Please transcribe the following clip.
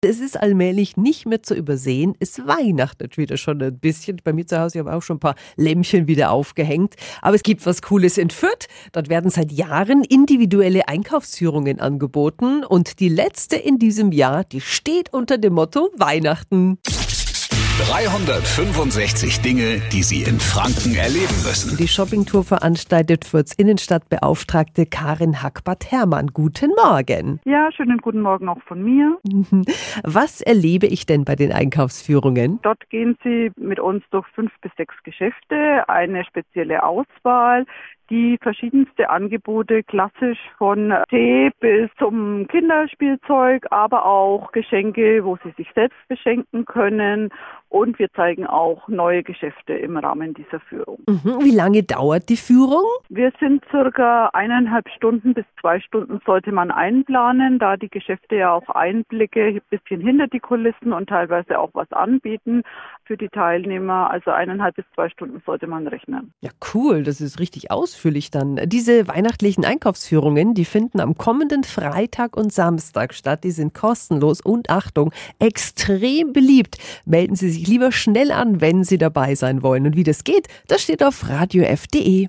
Es ist allmählich nicht mehr zu übersehen. Es weihnachtet wieder schon ein bisschen. Bei mir zu Hause habe ich auch schon ein paar Lämpchen wieder aufgehängt. Aber es gibt was Cooles in Fürth. Dort werden seit Jahren individuelle Einkaufsführungen angeboten. Und die letzte in diesem Jahr, die steht unter dem Motto Weihnachten. 365 Dinge, die Sie in Franken erleben müssen. Die Shoppingtour veranstaltet Fürths Innenstadtbeauftragte Karin Hackbart-Hermann. Guten Morgen. Ja, schönen guten Morgen auch von mir. Was erlebe ich denn bei den Einkaufsführungen? Dort gehen Sie mit uns durch fünf bis sechs Geschäfte, eine spezielle Auswahl, die verschiedenste Angebote, klassisch von Tee bis zum Kinderspielzeug, aber auch Geschenke, wo Sie sich selbst beschenken können. Und wir zeigen auch neue Geschäfte im Rahmen dieser Führung. Mhm. Wie lange dauert die Führung? Wir sind circa eineinhalb Stunden bis zwei Stunden sollte man einplanen, da die Geschäfte ja auch Einblicke ein bisschen hinter die Kulissen und teilweise auch was anbieten für die Teilnehmer. Also eineinhalb bis zwei Stunden sollte man rechnen. Ja, cool. Das ist richtig ausführlich dann. Diese weihnachtlichen Einkaufsführungen, die finden am kommenden Freitag und Samstag statt. Die sind kostenlos und Achtung, extrem beliebt. Melden Sie sich lieber schnell an, wenn Sie dabei sein wollen. Und wie das geht, das steht auf radiof.de.